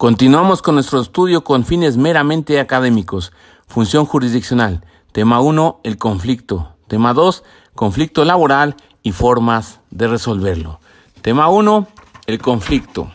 Continuamos con nuestro estudio con fines meramente académicos. Función jurisdiccional. Tema 1, el conflicto. Tema 2, conflicto laboral y formas de resolverlo. Tema 1, el conflicto.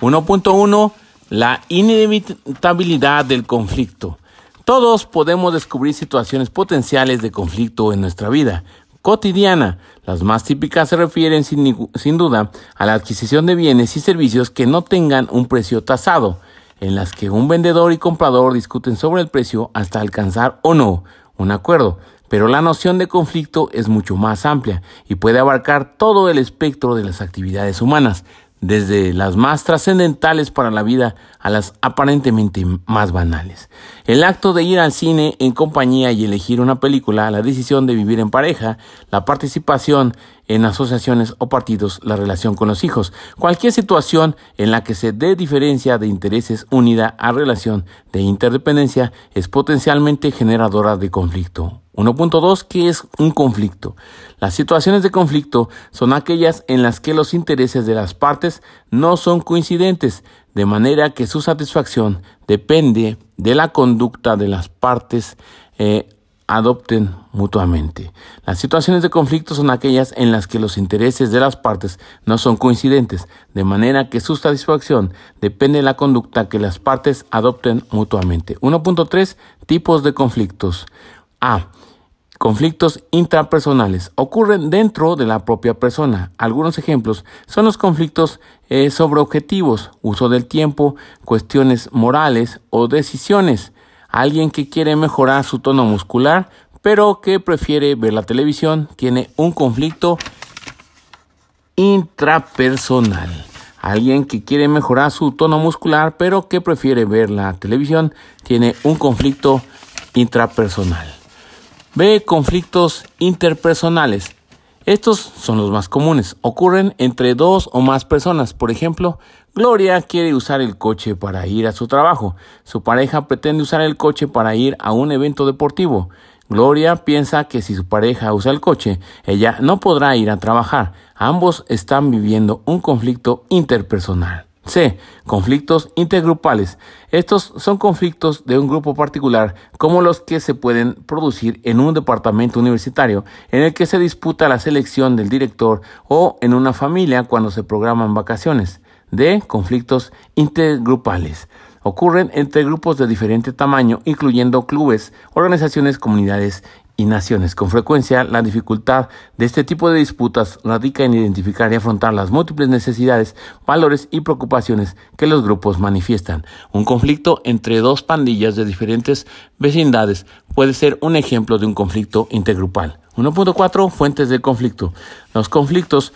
1.1, la inevitabilidad del conflicto. Todos podemos descubrir situaciones potenciales de conflicto en nuestra vida cotidiana. Las más típicas se refieren sin, sin, duda a la adquisición de bienes y servicios que no tengan un precio tasado, en las que un vendedor y comprador discuten sobre el precio hasta alcanzar o no un acuerdo. Pero la noción de conflicto es mucho más amplia y puede abarcar todo el espectro de las actividades humanas, desde las más trascendentales para la vida a las aparentemente más banales. El acto de ir al cine en compañía y elegir una película, la decisión de vivir en pareja, la participación en asociaciones o partidos, la relación con los hijos, cualquier situación en la que se dé diferencia de intereses unida a relación de interdependencia es potencialmente generadora de conflicto. 1.2. ¿Qué es un conflicto? Las situaciones de conflicto son aquellas en las que los intereses de las partes no son coincidentes, de manera que su satisfacción depende de la conducta de las partes eh, adopten mutuamente. Las situaciones de conflicto son aquellas en las que los intereses de las partes no son coincidentes, de manera que su satisfacción depende de la conducta que las partes adopten mutuamente. 1.3 Tipos de conflictos. A. Conflictos intrapersonales ocurren dentro de la propia persona. Algunos ejemplos son los conflictos eh, sobre objetivos, uso del tiempo, cuestiones morales o decisiones. Alguien que quiere mejorar su tono muscular, pero que prefiere ver la televisión, tiene un conflicto intrapersonal. Alguien que quiere mejorar su tono muscular, pero que prefiere ver la televisión, tiene un conflicto intrapersonal. B. Conflictos interpersonales. Estos son los más comunes. Ocurren entre dos o más personas. Por ejemplo, Gloria quiere usar el coche para ir a su trabajo. Su pareja pretende usar el coche para ir a un evento deportivo. Gloria piensa que si su pareja usa el coche, ella no podrá ir a trabajar. Ambos están viviendo un conflicto interpersonal. C. Conflictos intergrupales. Estos son conflictos de un grupo particular, como los que se pueden producir en un departamento universitario, en el que se disputa la selección del director o en una familia cuando se programan vacaciones. D. Conflictos intergrupales. Ocurren entre grupos de diferente tamaño, incluyendo clubes, organizaciones, comunidades y naciones. Con frecuencia, la dificultad de este tipo de disputas radica en identificar y afrontar las múltiples necesidades, valores y preocupaciones que los grupos manifiestan. Un conflicto entre dos pandillas de diferentes vecindades puede ser un ejemplo de un conflicto intergrupal. 1.4 Fuentes del conflicto. Los conflictos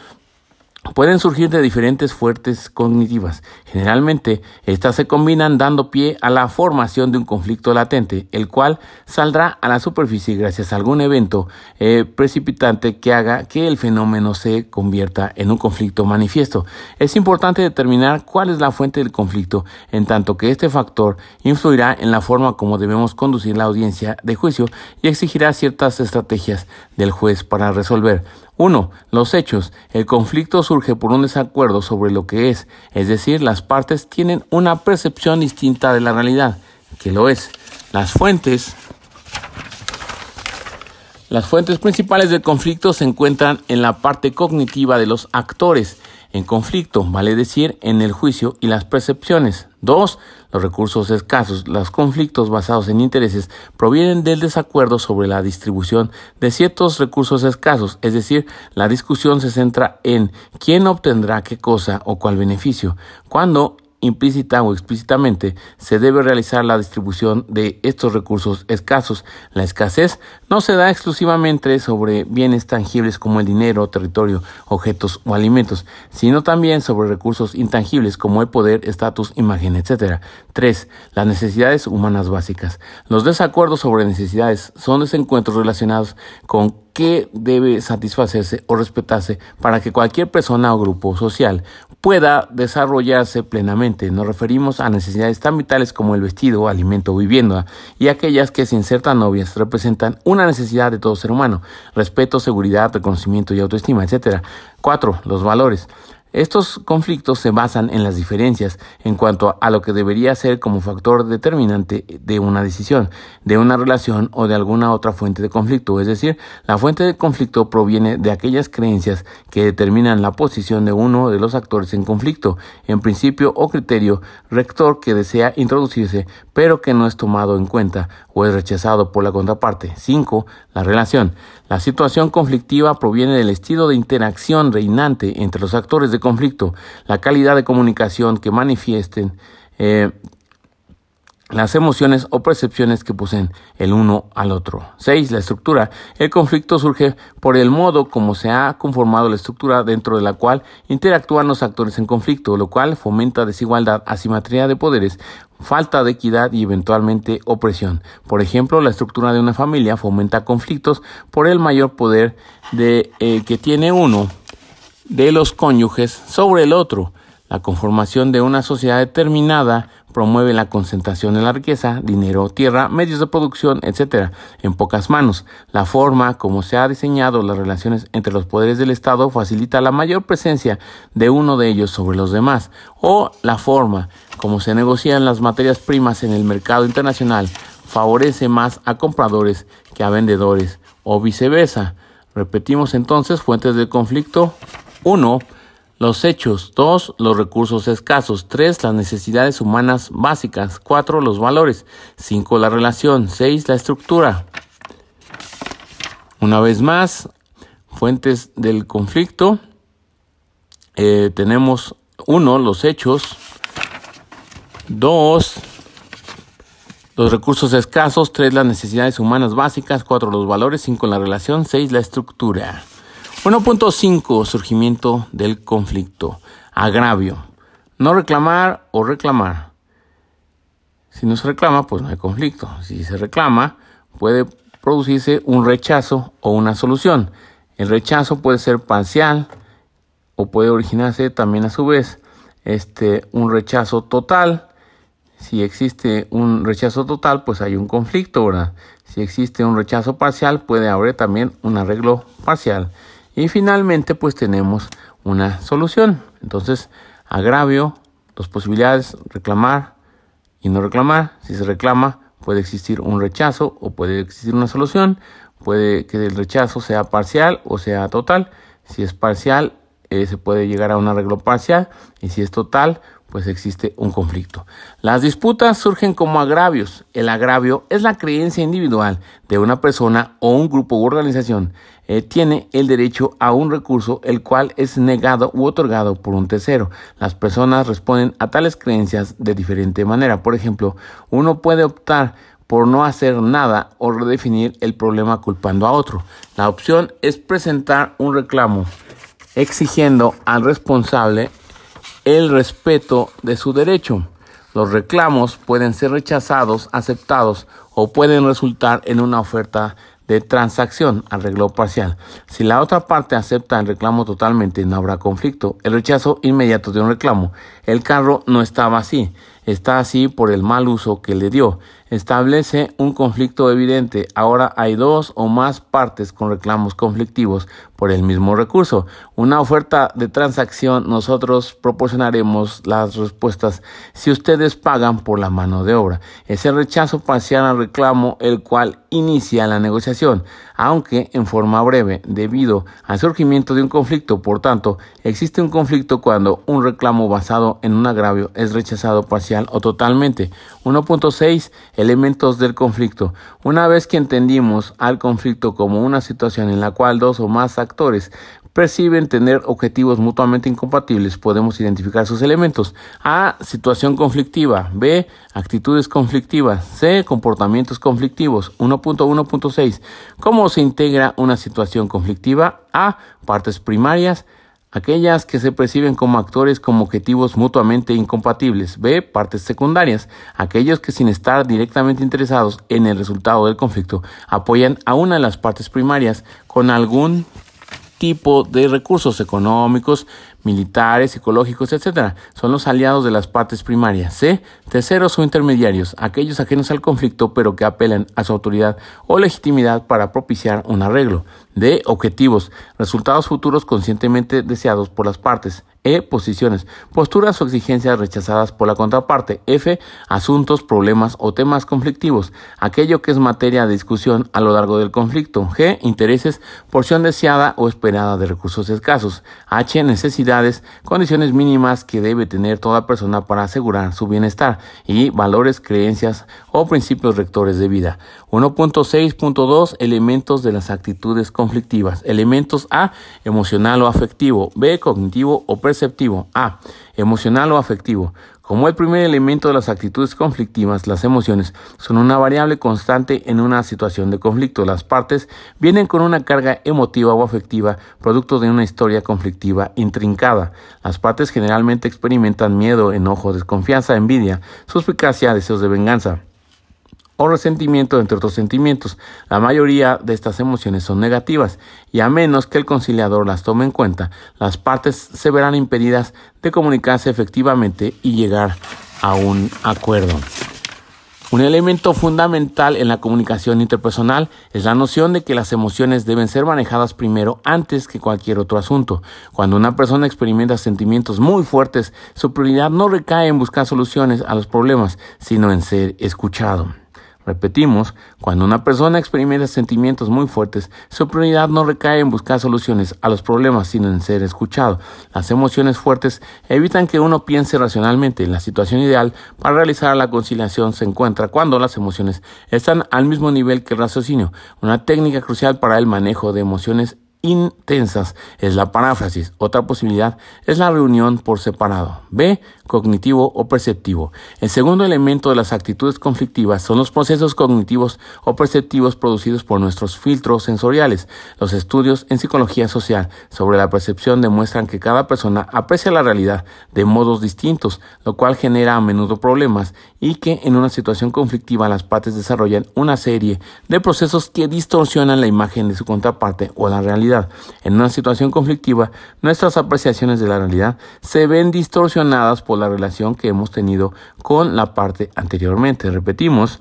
pueden surgir de diferentes fuertes cognitivas. Generalmente, estas se combinan dando pie a la formación de un conflicto latente, el cual saldrá a la superficie gracias a algún evento eh, precipitante que haga que el fenómeno se convierta en un conflicto manifiesto. Es importante determinar cuál es la fuente del conflicto, en tanto que este factor influirá en la forma como debemos conducir la audiencia de juicio y exigirá ciertas estrategias del juez para resolver. 1. Los hechos. El conflicto surge por un desacuerdo sobre lo que es, es decir, las partes tienen una percepción distinta de la realidad, que lo es. Las fuentes. Las fuentes principales del conflicto se encuentran en la parte cognitiva de los actores en conflicto, vale decir, en el juicio y las percepciones. 2. Los recursos escasos. Los conflictos basados en intereses provienen del desacuerdo sobre la distribución de ciertos recursos escasos, es decir, la discusión se centra en quién obtendrá qué cosa o cuál beneficio. Cuando implícita o explícitamente se debe realizar la distribución de estos recursos escasos. La escasez no se da exclusivamente sobre bienes tangibles como el dinero, territorio, objetos o alimentos, sino también sobre recursos intangibles como el poder, estatus, imagen, etc. 3. Las necesidades humanas básicas. Los desacuerdos sobre necesidades son desencuentros relacionados con qué debe satisfacerse o respetarse para que cualquier persona o grupo social pueda desarrollarse plenamente. Nos referimos a necesidades tan vitales como el vestido, alimento o vivienda y aquellas que sin ser tan obvias representan una necesidad de todo ser humano, respeto, seguridad, reconocimiento y autoestima, etc. 4. Los valores. Estos conflictos se basan en las diferencias en cuanto a lo que debería ser como factor determinante de una decisión, de una relación o de alguna otra fuente de conflicto. Es decir, la fuente de conflicto proviene de aquellas creencias que determinan la posición de uno de los actores en conflicto, en principio o criterio rector que desea introducirse, pero que no es tomado en cuenta o es rechazado por la contraparte. 5. La relación. La situación conflictiva proviene del estilo de interacción reinante entre los actores de conflicto, la calidad de comunicación que manifiesten, eh, las emociones o percepciones que poseen el uno al otro. 6. La estructura. El conflicto surge por el modo como se ha conformado la estructura dentro de la cual interactúan los actores en conflicto, lo cual fomenta desigualdad, asimetría de poderes, falta de equidad y eventualmente opresión. Por ejemplo, la estructura de una familia fomenta conflictos por el mayor poder de, eh, que tiene uno de los cónyuges sobre el otro. La conformación de una sociedad determinada promueve la concentración de la riqueza, dinero, tierra, medios de producción, etc., en pocas manos. La forma como se ha diseñado las relaciones entre los poderes del Estado facilita la mayor presencia de uno de ellos sobre los demás, o la forma como se negocian las materias primas en el mercado internacional favorece más a compradores que a vendedores, o viceversa. Repetimos entonces fuentes de conflicto 1. Los hechos. 2. Los recursos escasos. 3. Las necesidades humanas básicas. 4. Los valores. 5. La relación. 6. La estructura. Una vez más, fuentes del conflicto. Eh, tenemos 1. Los hechos. 2. Los recursos escasos. 3. Las necesidades humanas básicas. 4. Los valores. 5. La relación. 6. La estructura. 1.5 surgimiento del conflicto. Agravio. No reclamar o reclamar. Si no se reclama, pues no hay conflicto. Si se reclama, puede producirse un rechazo o una solución. El rechazo puede ser parcial o puede originarse también a su vez este un rechazo total. Si existe un rechazo total, pues hay un conflicto, ¿verdad? Si existe un rechazo parcial, puede haber también un arreglo parcial. Y finalmente, pues tenemos una solución. Entonces, agravio, dos posibilidades, reclamar y no reclamar. Si se reclama, puede existir un rechazo o puede existir una solución. Puede que el rechazo sea parcial o sea total. Si es parcial, eh, se puede llegar a un arreglo parcial. Y si es total, pues existe un conflicto. Las disputas surgen como agravios. El agravio es la creencia individual de una persona o un grupo u organización eh, tiene el derecho a un recurso el cual es negado u otorgado por un tercero. Las personas responden a tales creencias de diferente manera. Por ejemplo, uno puede optar por no hacer nada o redefinir el problema culpando a otro. La opción es presentar un reclamo exigiendo al responsable el respeto de su derecho. Los reclamos pueden ser rechazados, aceptados o pueden resultar en una oferta de transacción, arreglo parcial. Si la otra parte acepta el reclamo totalmente, no habrá conflicto. El rechazo inmediato de un reclamo. El carro no estaba así, está así por el mal uso que le dio establece un conflicto evidente. Ahora hay dos o más partes con reclamos conflictivos por el mismo recurso. Una oferta de transacción, nosotros proporcionaremos las respuestas si ustedes pagan por la mano de obra. Ese rechazo parcial al reclamo, el cual inicia la negociación, aunque en forma breve, debido al surgimiento de un conflicto. Por tanto, existe un conflicto cuando un reclamo basado en un agravio es rechazado parcial o totalmente. 1.6 Elementos del conflicto. Una vez que entendimos al conflicto como una situación en la cual dos o más actores perciben tener objetivos mutuamente incompatibles, podemos identificar sus elementos. A. Situación conflictiva. B. Actitudes conflictivas. C. Comportamientos conflictivos. 1.1.6. ¿Cómo se integra una situación conflictiva? A. Partes primarias aquellas que se perciben como actores como objetivos mutuamente incompatibles. B. Partes secundarias, aquellos que sin estar directamente interesados en el resultado del conflicto apoyan a una de las partes primarias con algún tipo de recursos económicos, militares, psicológicos, etc. Son los aliados de las partes primarias. C. Terceros o intermediarios, aquellos ajenos al conflicto pero que apelan a su autoridad o legitimidad para propiciar un arreglo. D. Objetivos, resultados futuros conscientemente deseados por las partes. E. Posiciones, posturas o exigencias rechazadas por la contraparte. F. Asuntos, problemas o temas conflictivos, aquello que es materia de discusión a lo largo del conflicto. G. Intereses, porción deseada o esperada de recursos escasos. H. Necesidades, condiciones mínimas que debe tener toda persona para asegurar su bienestar. Y valores, creencias o principios rectores de vida. 1.6.2 Elementos de las actitudes conflictivas. Elementos A. Emocional o afectivo. B. Cognitivo o perceptivo. A. Emocional o afectivo. Como el primer elemento de las actitudes conflictivas, las emociones son una variable constante en una situación de conflicto. Las partes vienen con una carga emotiva o afectiva, producto de una historia conflictiva intrincada. Las partes generalmente experimentan miedo, enojo, desconfianza, envidia, suspicacia, deseos de venganza o resentimiento, entre otros sentimientos. La mayoría de estas emociones son negativas y a menos que el conciliador las tome en cuenta, las partes se verán impedidas de comunicarse efectivamente y llegar a un acuerdo. Un elemento fundamental en la comunicación interpersonal es la noción de que las emociones deben ser manejadas primero antes que cualquier otro asunto. Cuando una persona experimenta sentimientos muy fuertes, su prioridad no recae en buscar soluciones a los problemas, sino en ser escuchado. Repetimos, cuando una persona experimenta sentimientos muy fuertes, su prioridad no recae en buscar soluciones a los problemas, sino en ser escuchado. Las emociones fuertes evitan que uno piense racionalmente. La situación ideal para realizar la conciliación se encuentra cuando las emociones están al mismo nivel que el raciocinio. Una técnica crucial para el manejo de emociones intensas es la paráfrasis. Otra posibilidad es la reunión por separado. B. Cognitivo o perceptivo. El segundo elemento de las actitudes conflictivas son los procesos cognitivos o perceptivos producidos por nuestros filtros sensoriales. Los estudios en psicología social sobre la percepción demuestran que cada persona aprecia la realidad de modos distintos, lo cual genera a menudo problemas y que en una situación conflictiva las partes desarrollan una serie de procesos que distorsionan la imagen de su contraparte o la realidad en una situación conflictiva, nuestras apreciaciones de la realidad se ven distorsionadas por la relación que hemos tenido con la parte anteriormente. Repetimos,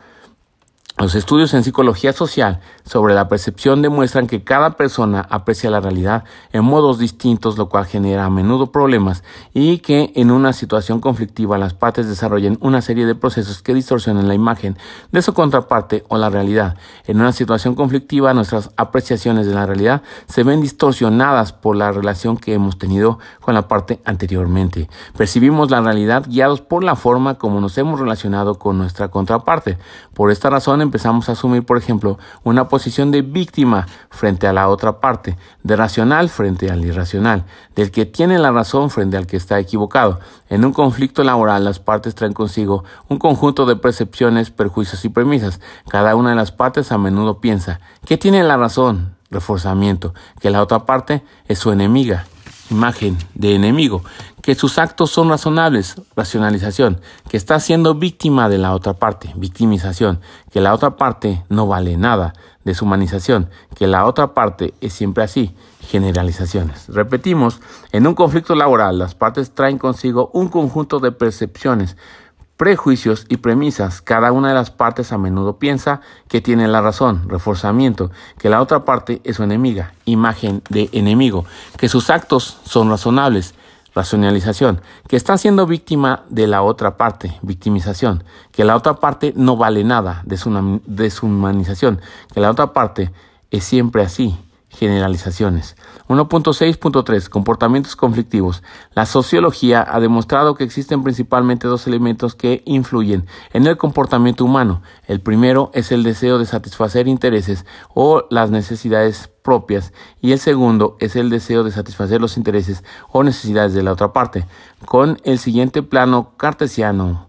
los estudios en psicología social sobre la percepción demuestran que cada persona aprecia la realidad en modos distintos, lo cual genera a menudo problemas y que en una situación conflictiva las partes desarrollan una serie de procesos que distorsionan la imagen de su contraparte o la realidad. En una situación conflictiva nuestras apreciaciones de la realidad se ven distorsionadas por la relación que hemos tenido con la parte anteriormente. Percibimos la realidad guiados por la forma como nos hemos relacionado con nuestra contraparte. Por esta razón empezamos a asumir, por ejemplo, una posición de víctima frente a la otra parte, de racional frente al irracional, del que tiene la razón frente al que está equivocado. En un conflicto laboral las partes traen consigo un conjunto de percepciones, perjuicios y premisas. Cada una de las partes a menudo piensa que tiene la razón, reforzamiento, que la otra parte es su enemiga, imagen de enemigo, que sus actos son razonables, racionalización, que está siendo víctima de la otra parte, victimización, que la otra parte no vale nada, deshumanización, que la otra parte es siempre así, generalizaciones. Repetimos, en un conflicto laboral las partes traen consigo un conjunto de percepciones, prejuicios y premisas. Cada una de las partes a menudo piensa que tiene la razón, reforzamiento, que la otra parte es su enemiga, imagen de enemigo, que sus actos son razonables, racionalización, que está siendo víctima de la otra parte, victimización, que la otra parte no vale nada, deshumanización, que la otra parte es siempre así, generalizaciones. 1.6.3 Comportamientos conflictivos. La sociología ha demostrado que existen principalmente dos elementos que influyen en el comportamiento humano. El primero es el deseo de satisfacer intereses o las necesidades propias y el segundo es el deseo de satisfacer los intereses o necesidades de la otra parte. Con el siguiente plano cartesiano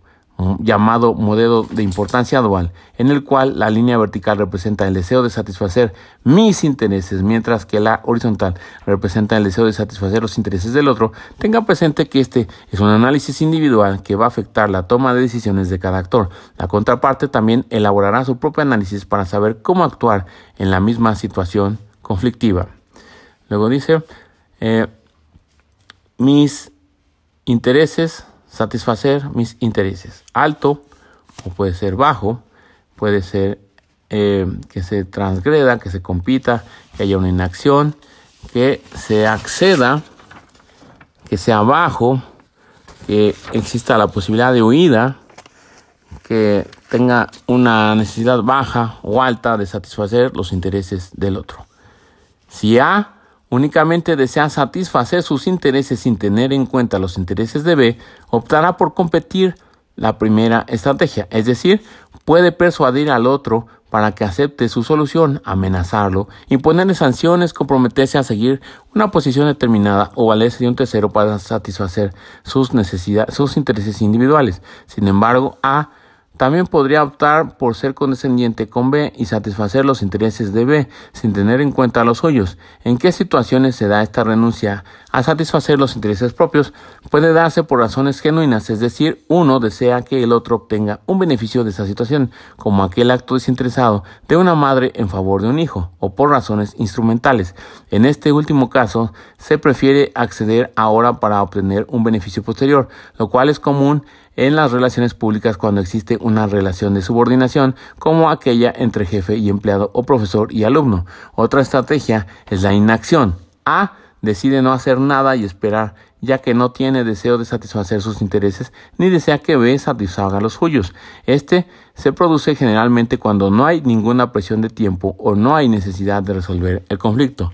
llamado modelo de importancia dual, en el cual la línea vertical representa el deseo de satisfacer mis intereses, mientras que la horizontal representa el deseo de satisfacer los intereses del otro, tenga presente que este es un análisis individual que va a afectar la toma de decisiones de cada actor. La contraparte también elaborará su propio análisis para saber cómo actuar en la misma situación conflictiva. Luego dice, eh, mis intereses satisfacer mis intereses. Alto o puede ser bajo, puede ser eh, que se transgreda, que se compita, que haya una inacción, que se acceda, que sea bajo, que exista la posibilidad de huida, que tenga una necesidad baja o alta de satisfacer los intereses del otro. Si A únicamente desea satisfacer sus intereses sin tener en cuenta los intereses de B, optará por competir la primera estrategia, es decir, puede persuadir al otro para que acepte su solución, amenazarlo, imponerle sanciones, comprometerse a seguir una posición determinada o valerse de un tercero para satisfacer sus necesidades, sus intereses individuales. Sin embargo, A también podría optar por ser condescendiente con B y satisfacer los intereses de B sin tener en cuenta los suyos. ¿En qué situaciones se da esta renuncia a satisfacer los intereses propios? Puede darse por razones genuinas, es decir, uno desea que el otro obtenga un beneficio de esa situación, como aquel acto desinteresado de una madre en favor de un hijo, o por razones instrumentales. En este último caso, se prefiere acceder ahora para obtener un beneficio posterior, lo cual es común en las relaciones públicas cuando existe una relación de subordinación como aquella entre jefe y empleado o profesor y alumno. Otra estrategia es la inacción. A decide no hacer nada y esperar, ya que no tiene deseo de satisfacer sus intereses ni desea que B satisfaga los suyos. Este se produce generalmente cuando no hay ninguna presión de tiempo o no hay necesidad de resolver el conflicto.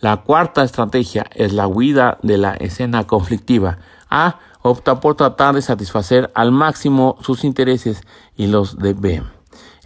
La cuarta estrategia es la huida de la escena conflictiva. A opta por tratar de satisfacer al máximo sus intereses y los de B.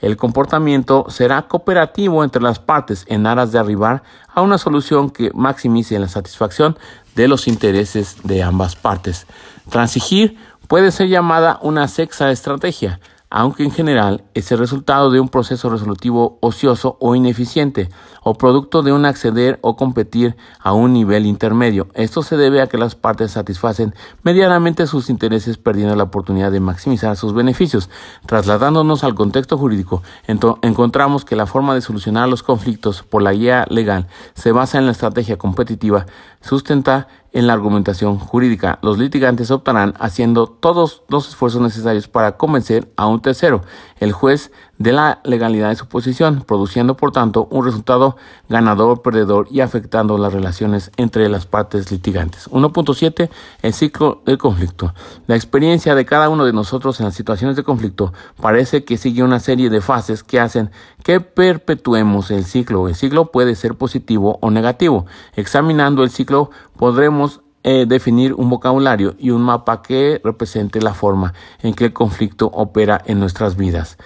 El comportamiento será cooperativo entre las partes en aras de arribar a una solución que maximice la satisfacción de los intereses de ambas partes. Transigir puede ser llamada una sexta estrategia, aunque en general es el resultado de un proceso resolutivo ocioso o ineficiente, o producto de un acceder o competir a un nivel intermedio. Esto se debe a que las partes satisfacen medianamente sus intereses perdiendo la oportunidad de maximizar sus beneficios. Trasladándonos al contexto jurídico, encontramos que la forma de solucionar los conflictos por la guía legal se basa en la estrategia competitiva, sustenta en la argumentación jurídica. Los litigantes optarán haciendo todos los esfuerzos necesarios para convencer a un tercero, el juez de la legalidad de su posición, produciendo por tanto un resultado ganador-perdedor y afectando las relaciones entre las partes litigantes. 1.7. El ciclo del conflicto. La experiencia de cada uno de nosotros en las situaciones de conflicto parece que sigue una serie de fases que hacen que perpetuemos el ciclo. El ciclo puede ser positivo o negativo. Examinando el ciclo podremos eh, definir un vocabulario y un mapa que represente la forma en que el conflicto opera en nuestras vidas.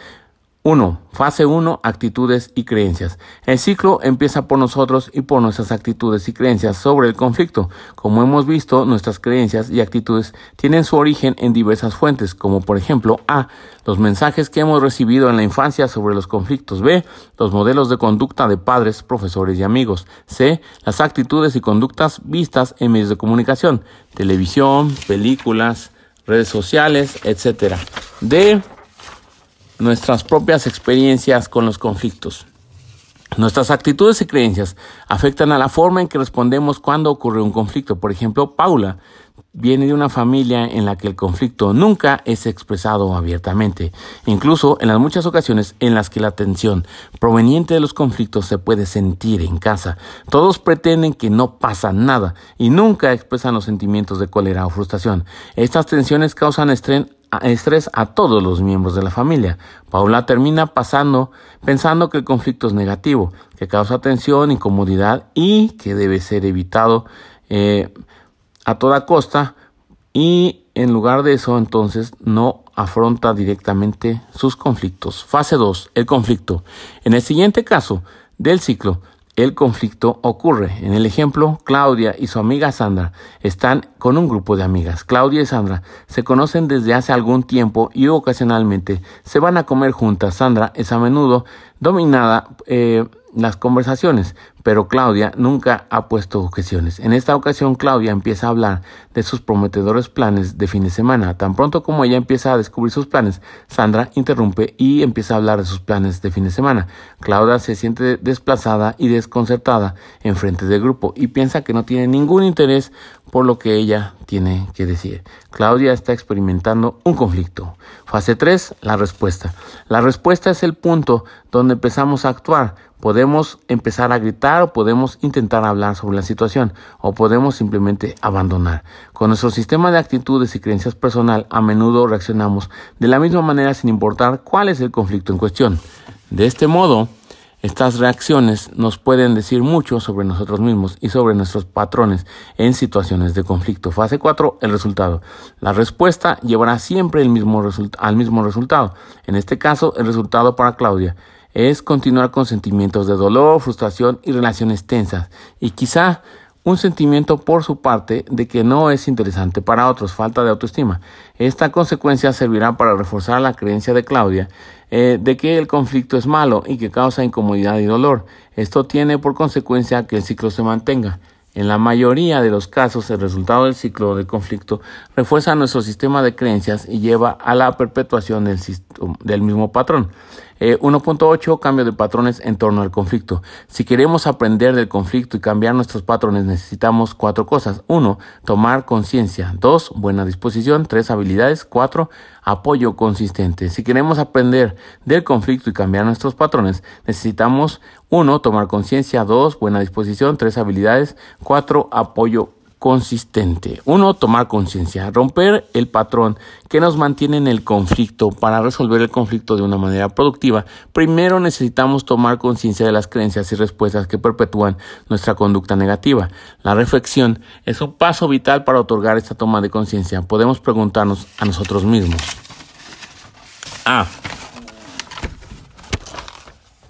1. Fase 1. Actitudes y creencias. El ciclo empieza por nosotros y por nuestras actitudes y creencias sobre el conflicto. Como hemos visto, nuestras creencias y actitudes tienen su origen en diversas fuentes, como por ejemplo A. Los mensajes que hemos recibido en la infancia sobre los conflictos. B. Los modelos de conducta de padres, profesores y amigos. C. Las actitudes y conductas vistas en medios de comunicación, televisión, películas, redes sociales, etc. D nuestras propias experiencias con los conflictos. Nuestras actitudes y creencias afectan a la forma en que respondemos cuando ocurre un conflicto. Por ejemplo, Paula viene de una familia en la que el conflicto nunca es expresado abiertamente, incluso en las muchas ocasiones en las que la tensión proveniente de los conflictos se puede sentir en casa. Todos pretenden que no pasa nada y nunca expresan los sentimientos de cólera o frustración. Estas tensiones causan estrés estrés a todos los miembros de la familia. Paula termina pasando pensando que el conflicto es negativo, que causa tensión, incomodidad y que debe ser evitado eh, a toda costa y en lugar de eso entonces no afronta directamente sus conflictos. Fase 2. El conflicto. En el siguiente caso del ciclo, el conflicto ocurre. En el ejemplo, Claudia y su amiga Sandra están con un grupo de amigas. Claudia y Sandra se conocen desde hace algún tiempo y ocasionalmente se van a comer juntas. Sandra es a menudo dominada, eh, las conversaciones, pero Claudia nunca ha puesto objeciones. En esta ocasión Claudia empieza a hablar de sus prometedores planes de fin de semana. Tan pronto como ella empieza a descubrir sus planes, Sandra interrumpe y empieza a hablar de sus planes de fin de semana. Claudia se siente desplazada y desconcertada en frente del grupo y piensa que no tiene ningún interés por lo que ella tiene que decir. Claudia está experimentando un conflicto. Fase 3, la respuesta. La respuesta es el punto donde empezamos a actuar. Podemos empezar a gritar o podemos intentar hablar sobre la situación o podemos simplemente abandonar. Con nuestro sistema de actitudes y creencias personal a menudo reaccionamos de la misma manera sin importar cuál es el conflicto en cuestión. De este modo, estas reacciones nos pueden decir mucho sobre nosotros mismos y sobre nuestros patrones en situaciones de conflicto. Fase 4, el resultado. La respuesta llevará siempre al mismo resultado. En este caso, el resultado para Claudia es continuar con sentimientos de dolor, frustración y relaciones tensas. Y quizá un sentimiento por su parte de que no es interesante para otros, falta de autoestima. Esta consecuencia servirá para reforzar la creencia de Claudia eh, de que el conflicto es malo y que causa incomodidad y dolor. Esto tiene por consecuencia que el ciclo se mantenga. En la mayoría de los casos, el resultado del ciclo de conflicto refuerza nuestro sistema de creencias y lleva a la perpetuación del, del mismo patrón. 1.8 eh, Cambio de patrones en torno al conflicto. Si queremos aprender del conflicto y cambiar nuestros patrones, necesitamos cuatro cosas. 1. Tomar conciencia. 2. Buena disposición. 3. Habilidades. 4. Apoyo consistente. Si queremos aprender del conflicto y cambiar nuestros patrones, necesitamos 1. Tomar conciencia. 2. Buena disposición. 3. Habilidades. 4. Apoyo consistente. Uno, tomar conciencia, romper el patrón que nos mantiene en el conflicto. Para resolver el conflicto de una manera productiva, primero necesitamos tomar conciencia de las creencias y respuestas que perpetúan nuestra conducta negativa. La reflexión es un paso vital para otorgar esta toma de conciencia. Podemos preguntarnos a nosotros mismos. A.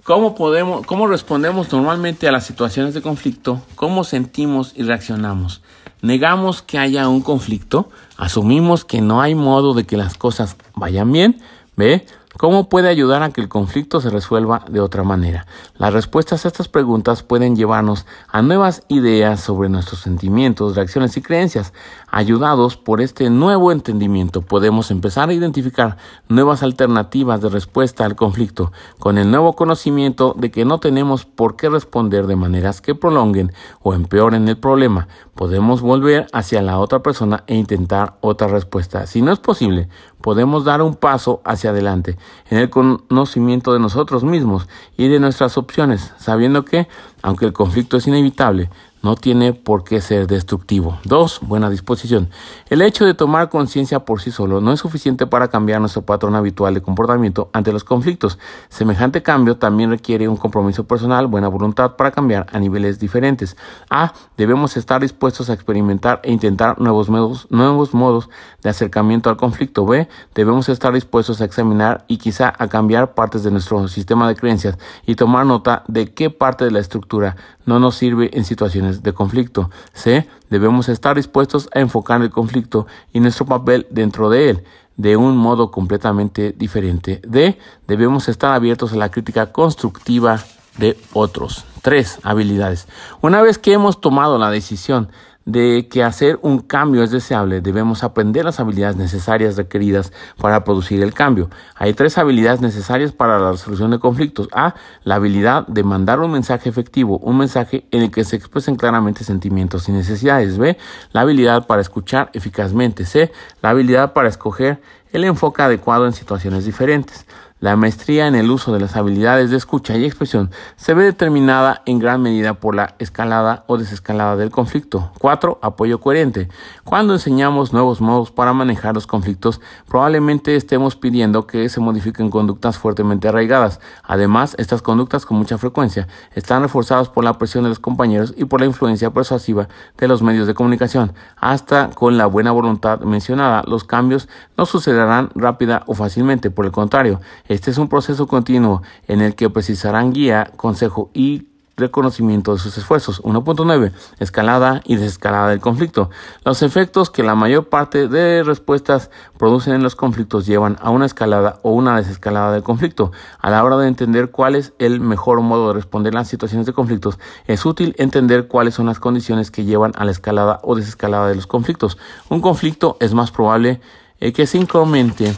¿Cómo podemos, cómo respondemos normalmente a las situaciones de conflicto? ¿Cómo sentimos y reaccionamos? Negamos que haya un conflicto, asumimos que no hay modo de que las cosas vayan bien, ¿ve? ¿Cómo puede ayudar a que el conflicto se resuelva de otra manera? Las respuestas a estas preguntas pueden llevarnos a nuevas ideas sobre nuestros sentimientos, reacciones y creencias. Ayudados por este nuevo entendimiento, podemos empezar a identificar nuevas alternativas de respuesta al conflicto, con el nuevo conocimiento de que no tenemos por qué responder de maneras que prolonguen o empeoren el problema. Podemos volver hacia la otra persona e intentar otra respuesta. Si no es posible, podemos dar un paso hacia adelante en el conocimiento de nosotros mismos y de nuestras opciones, sabiendo que, aunque el conflicto es inevitable, no tiene por qué ser destructivo. Dos, buena disposición. El hecho de tomar conciencia por sí solo no es suficiente para cambiar nuestro patrón habitual de comportamiento ante los conflictos. Semejante cambio también requiere un compromiso personal, buena voluntad para cambiar a niveles diferentes. A, debemos estar dispuestos a experimentar e intentar nuevos modos, nuevos modos de acercamiento al conflicto. B, debemos estar dispuestos a examinar y quizá a cambiar partes de nuestro sistema de creencias y tomar nota de qué parte de la estructura no nos sirve en situaciones de conflicto. C. Debemos estar dispuestos a enfocar el conflicto y nuestro papel dentro de él de un modo completamente diferente. D. Debemos estar abiertos a la crítica constructiva de otros. 3. Habilidades. Una vez que hemos tomado la decisión de que hacer un cambio es deseable, debemos aprender las habilidades necesarias requeridas para producir el cambio. Hay tres habilidades necesarias para la resolución de conflictos. A, la habilidad de mandar un mensaje efectivo, un mensaje en el que se expresen claramente sentimientos y necesidades. B, la habilidad para escuchar eficazmente. C, la habilidad para escoger el enfoque adecuado en situaciones diferentes. La maestría en el uso de las habilidades de escucha y expresión se ve determinada en gran medida por la escalada o desescalada del conflicto. 4. Apoyo coherente. Cuando enseñamos nuevos modos para manejar los conflictos, probablemente estemos pidiendo que se modifiquen conductas fuertemente arraigadas. Además, estas conductas con mucha frecuencia están reforzadas por la presión de los compañeros y por la influencia persuasiva de los medios de comunicación. Hasta con la buena voluntad mencionada, los cambios no sucederán rápida o fácilmente. Por el contrario, este es un proceso continuo en el que precisarán guía, consejo y reconocimiento de sus esfuerzos. 1.9. Escalada y desescalada del conflicto. Los efectos que la mayor parte de respuestas producen en los conflictos llevan a una escalada o una desescalada del conflicto. A la hora de entender cuál es el mejor modo de responder las situaciones de conflictos, es útil entender cuáles son las condiciones que llevan a la escalada o desescalada de los conflictos. Un conflicto es más probable eh, que se incremente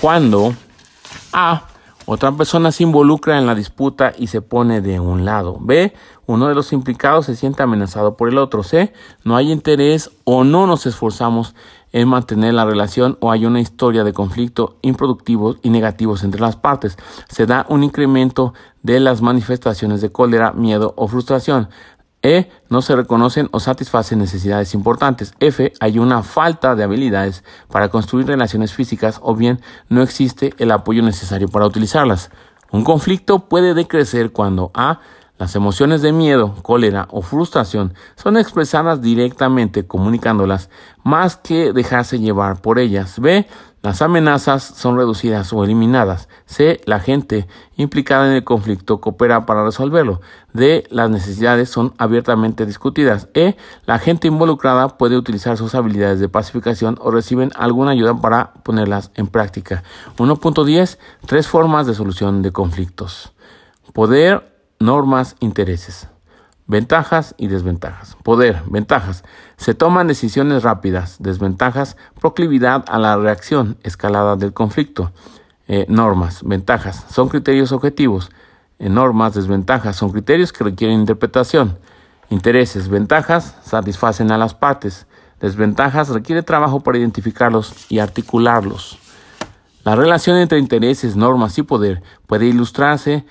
cuando A otra persona se involucra en la disputa y se pone de un lado. B. Uno de los implicados se siente amenazado por el otro. C. No hay interés o no nos esforzamos en mantener la relación o hay una historia de conflicto improductivos y negativos entre las partes. Se da un incremento de las manifestaciones de cólera, miedo o frustración. E. No se reconocen o satisfacen necesidades importantes. F. Hay una falta de habilidades para construir relaciones físicas o bien no existe el apoyo necesario para utilizarlas. Un conflicto puede decrecer cuando A. Las emociones de miedo, cólera o frustración son expresadas directamente comunicándolas más que dejarse llevar por ellas. B. Las amenazas son reducidas o eliminadas. C. La gente implicada en el conflicto coopera para resolverlo. D. Las necesidades son abiertamente discutidas. E. La gente involucrada puede utilizar sus habilidades de pacificación o reciben alguna ayuda para ponerlas en práctica. 1.10. Tres formas de solución de conflictos. Poder, normas, intereses. Ventajas y desventajas. Poder, ventajas. Se toman decisiones rápidas. Desventajas, proclividad a la reacción, escalada del conflicto. Eh, normas, ventajas. Son criterios objetivos. Eh, normas, desventajas. Son criterios que requieren interpretación. Intereses, ventajas, satisfacen a las partes. Desventajas, requiere trabajo para identificarlos y articularlos. La relación entre intereses, normas y poder puede ilustrarse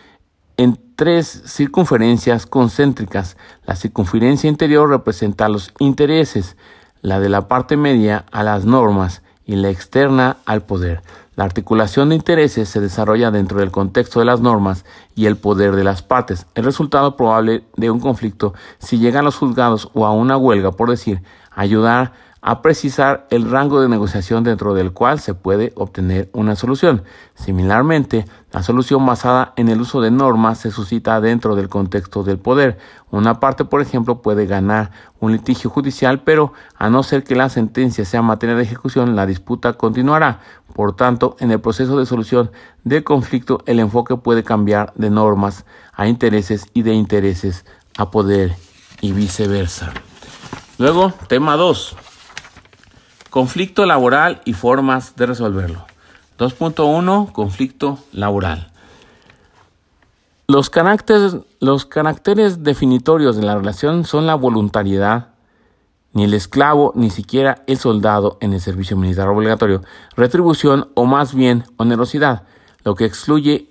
en tres circunferencias concéntricas. La circunferencia interior representa los intereses, la de la parte media a las normas y la externa al poder. La articulación de intereses se desarrolla dentro del contexto de las normas y el poder de las partes. El resultado probable de un conflicto, si llega a los juzgados o a una huelga, por decir, ayudar a precisar el rango de negociación dentro del cual se puede obtener una solución. Similarmente, la solución basada en el uso de normas se suscita dentro del contexto del poder. Una parte, por ejemplo, puede ganar un litigio judicial, pero a no ser que la sentencia sea materia de ejecución, la disputa continuará. Por tanto, en el proceso de solución del conflicto, el enfoque puede cambiar de normas a intereses y de intereses a poder y viceversa. Luego, tema 2 Conflicto laboral y formas de resolverlo. 2.1. Conflicto laboral. Los caracteres, los caracteres definitorios de la relación son la voluntariedad, ni el esclavo, ni siquiera el soldado en el servicio militar obligatorio, retribución o más bien onerosidad, lo que excluye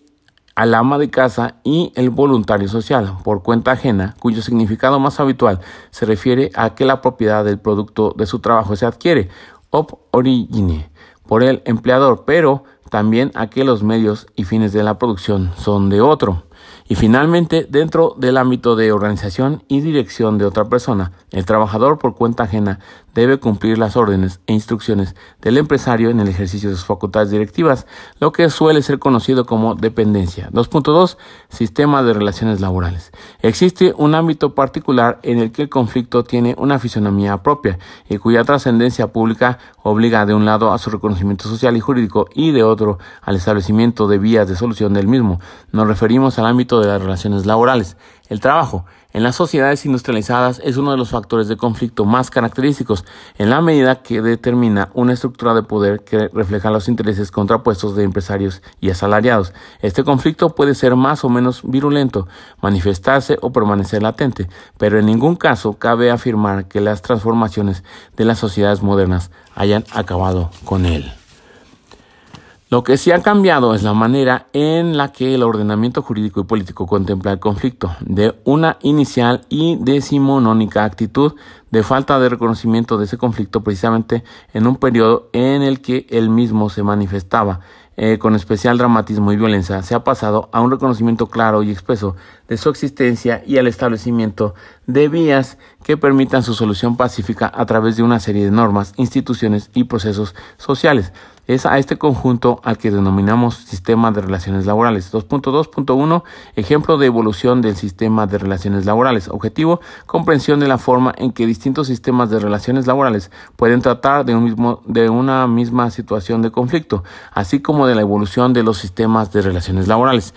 al ama de casa y el voluntario social por cuenta ajena, cuyo significado más habitual se refiere a que la propiedad del producto de su trabajo se adquiere op origine por el empleador, pero también a que los medios y fines de la producción son de otro. Y finalmente, dentro del ámbito de organización y dirección de otra persona, el trabajador por cuenta ajena debe cumplir las órdenes e instrucciones del empresario en el ejercicio de sus facultades directivas, lo que suele ser conocido como dependencia. 2.2. Sistema de relaciones laborales. Existe un ámbito particular en el que el conflicto tiene una fisonomía propia y cuya trascendencia pública obliga de un lado a su reconocimiento social y jurídico y de otro al establecimiento de vías de solución del mismo. Nos referimos al ámbito de las relaciones laborales. El trabajo en las sociedades industrializadas es uno de los factores de conflicto más característicos en la medida que determina una estructura de poder que refleja los intereses contrapuestos de empresarios y asalariados. Este conflicto puede ser más o menos virulento, manifestarse o permanecer latente, pero en ningún caso cabe afirmar que las transformaciones de las sociedades modernas hayan acabado con él. Lo que sí ha cambiado es la manera en la que el ordenamiento jurídico y político contempla el conflicto, de una inicial y decimonónica actitud de falta de reconocimiento de ese conflicto precisamente en un periodo en el que él mismo se manifestaba. Eh, con especial dramatismo y violencia, se ha pasado a un reconocimiento claro y expreso de su existencia y al establecimiento de vías que permitan su solución pacífica a través de una serie de normas, instituciones y procesos sociales. Es a este conjunto al que denominamos sistema de relaciones laborales. 2.2.1 Ejemplo de evolución del sistema de relaciones laborales. Objetivo, comprensión de la forma en que distintos sistemas de relaciones laborales pueden tratar de, un mismo, de una misma situación de conflicto, así como de la evolución de los sistemas de relaciones laborales.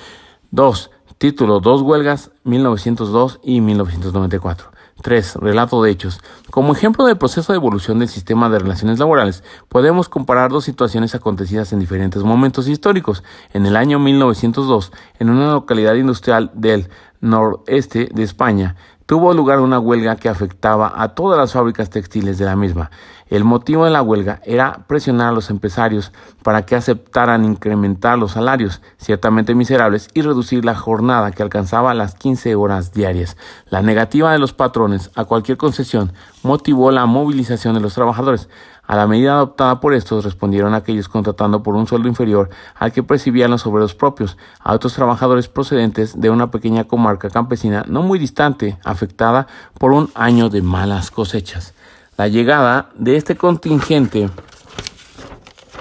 2. Título, dos huelgas, 1902 y 1994. 3. Relato de hechos. Como ejemplo del proceso de evolución del sistema de relaciones laborales, podemos comparar dos situaciones acontecidas en diferentes momentos históricos. En el año 1902, en una localidad industrial del noreste de España, tuvo lugar una huelga que afectaba a todas las fábricas textiles de la misma. El motivo de la huelga era presionar a los empresarios para que aceptaran incrementar los salarios, ciertamente miserables, y reducir la jornada que alcanzaba las 15 horas diarias. La negativa de los patrones a cualquier concesión motivó la movilización de los trabajadores. A la medida adoptada por estos respondieron aquellos contratando por un sueldo inferior al que percibían los obreros propios, a otros trabajadores procedentes de una pequeña comarca campesina no muy distante, afectada por un año de malas cosechas. La llegada de este contingente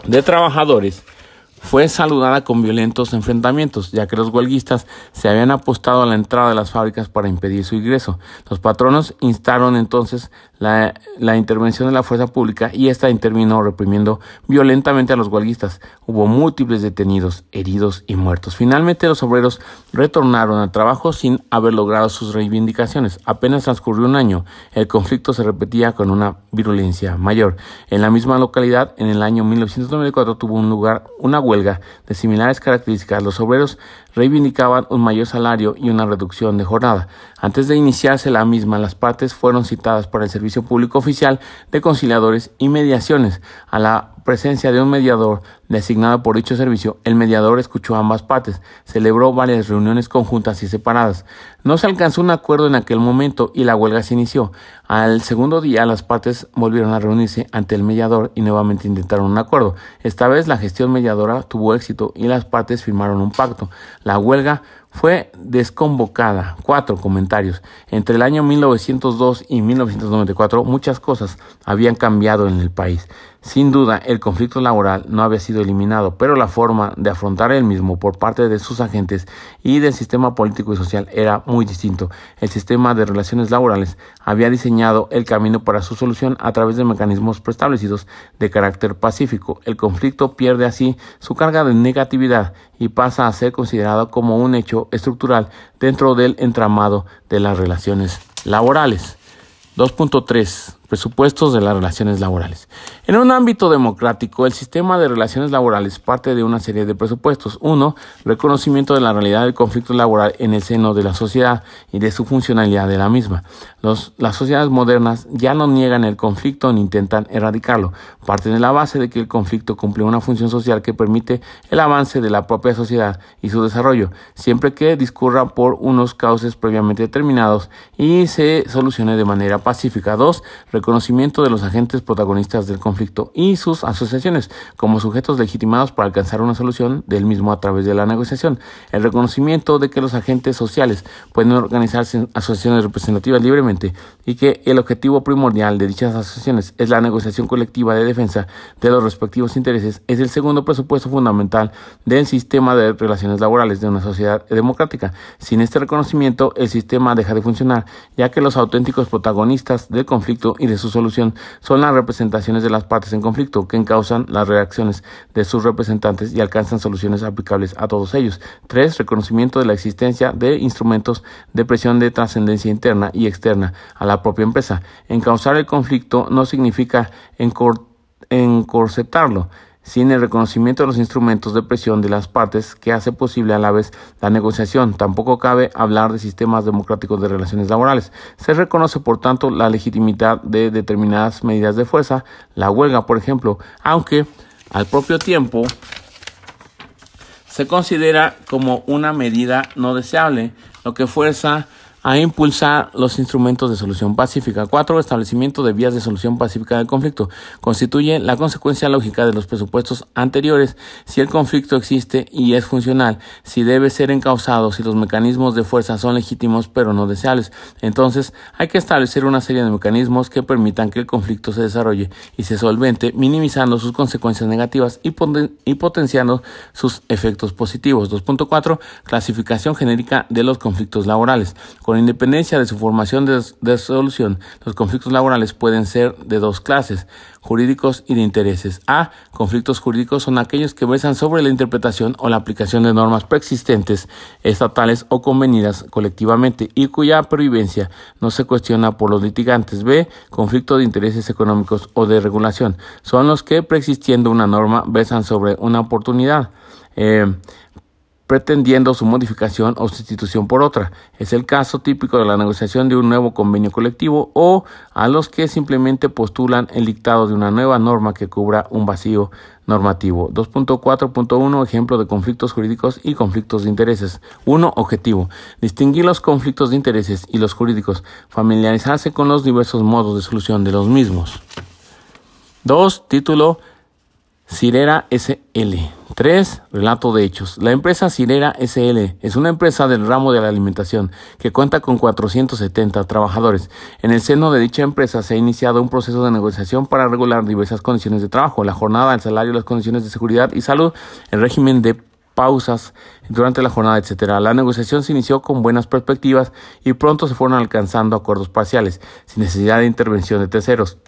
de trabajadores fue saludada con violentos enfrentamientos, ya que los huelguistas se habían apostado a la entrada de las fábricas para impedir su ingreso. Los patronos instaron entonces la, intervención de la fuerza pública y esta intervino reprimiendo violentamente a los huelguistas. Hubo múltiples detenidos, heridos y muertos. Finalmente los obreros retornaron al trabajo sin haber logrado sus reivindicaciones. Apenas transcurrió un año, el conflicto se repetía con una virulencia mayor. En la misma localidad, en el año 1994 tuvo un lugar una huelga de similares características. Los obreros reivindicaban un mayor salario y una reducción de jornada. Antes de iniciarse la misma, las partes fueron citadas por el Servicio Público Oficial de Conciliadores y Mediaciones. A la presencia de un mediador designado por dicho servicio, el mediador escuchó a ambas partes, celebró varias reuniones conjuntas y separadas. No se alcanzó un acuerdo en aquel momento y la huelga se inició. Al segundo día las partes volvieron a reunirse ante el mediador y nuevamente intentaron un acuerdo. Esta vez la gestión mediadora tuvo éxito y las partes firmaron un pacto. La huelga fue desconvocada. Cuatro comentarios. Entre el año 1902 y 1994 muchas cosas habían cambiado en el país. Sin duda, el conflicto laboral no había sido eliminado, pero la forma de afrontar el mismo por parte de sus agentes y del sistema político y social era muy distinto. El sistema de relaciones laborales había diseñado el camino para su solución a través de mecanismos preestablecidos de carácter pacífico. El conflicto pierde así su carga de negatividad y pasa a ser considerado como un hecho estructural dentro del entramado de las relaciones laborales. 2.3 Presupuestos de las relaciones laborales. En un ámbito democrático, el sistema de relaciones laborales parte de una serie de presupuestos. Uno, reconocimiento de la realidad del conflicto laboral en el seno de la sociedad y de su funcionalidad de la misma. Los, las sociedades modernas ya no niegan el conflicto ni intentan erradicarlo. Parten de la base de que el conflicto cumple una función social que permite el avance de la propia sociedad y su desarrollo, siempre que discurra por unos cauces previamente determinados y se solucione de manera pacífica. Dos, reconocimiento de los agentes protagonistas del conflicto y sus asociaciones como sujetos legitimados para alcanzar una solución del mismo a través de la negociación. El reconocimiento de que los agentes sociales pueden organizarse en asociaciones representativas libremente y que el objetivo primordial de dichas asociaciones es la negociación colectiva de defensa de los respectivos intereses es el segundo presupuesto fundamental del sistema de relaciones laborales de una sociedad democrática. Sin este reconocimiento, el sistema deja de funcionar, ya que los auténticos protagonistas del conflicto y de su solución son las representaciones de las partes en conflicto que encausan las reacciones de sus representantes y alcanzan soluciones aplicables a todos ellos. Tres, Reconocimiento de la existencia de instrumentos de presión de trascendencia interna y externa a la propia empresa. Encauzar el conflicto no significa encorsetarlo, sin el reconocimiento de los instrumentos de presión de las partes que hace posible a la vez la negociación. Tampoco cabe hablar de sistemas democráticos de relaciones laborales. Se reconoce, por tanto, la legitimidad de determinadas medidas de fuerza, la huelga, por ejemplo, aunque al propio tiempo se considera como una medida no deseable, lo que fuerza a impulsar los instrumentos de solución pacífica. 4. Establecimiento de vías de solución pacífica del conflicto. Constituye la consecuencia lógica de los presupuestos anteriores si el conflicto existe y es funcional, si debe ser encausado, si los mecanismos de fuerza son legítimos pero no deseables. Entonces hay que establecer una serie de mecanismos que permitan que el conflicto se desarrolle y se solvente, minimizando sus consecuencias negativas y, y potenciando sus efectos positivos. 2.4. Clasificación genérica de los conflictos laborales. Con independencia de su formación de, solución, los conflictos laborales pueden ser de dos clases, jurídicos y de intereses. A. Conflictos jurídicos son aquellos que versan sobre la interpretación o la aplicación de normas preexistentes, estatales o convenidas colectivamente y cuya pervivencia no se cuestiona por los litigantes. B. Conflicto de intereses económicos o de regulación son los que preexistiendo una norma versan sobre una oportunidad. Eh, pretendiendo su modificación o sustitución por otra. Es el caso típico de la negociación de un nuevo convenio colectivo o a los que simplemente postulan el dictado de una nueva norma que cubra un vacío normativo. 2.4.1 Ejemplo de conflictos jurídicos y conflictos de intereses. 1. Objetivo. Distinguir los conflictos de intereses y los jurídicos. Familiarizarse con los diversos modos de solución de los mismos. 2. Título Cirera SL. 3. Relato de hechos. La empresa Cirera SL es una empresa del ramo de la alimentación que cuenta con 470 trabajadores. En el seno de dicha empresa se ha iniciado un proceso de negociación para regular diversas condiciones de trabajo, la jornada, el salario, las condiciones de seguridad y salud, el régimen de pausas durante la jornada, etcétera. La negociación se inició con buenas perspectivas y pronto se fueron alcanzando acuerdos parciales, sin necesidad de intervención de terceros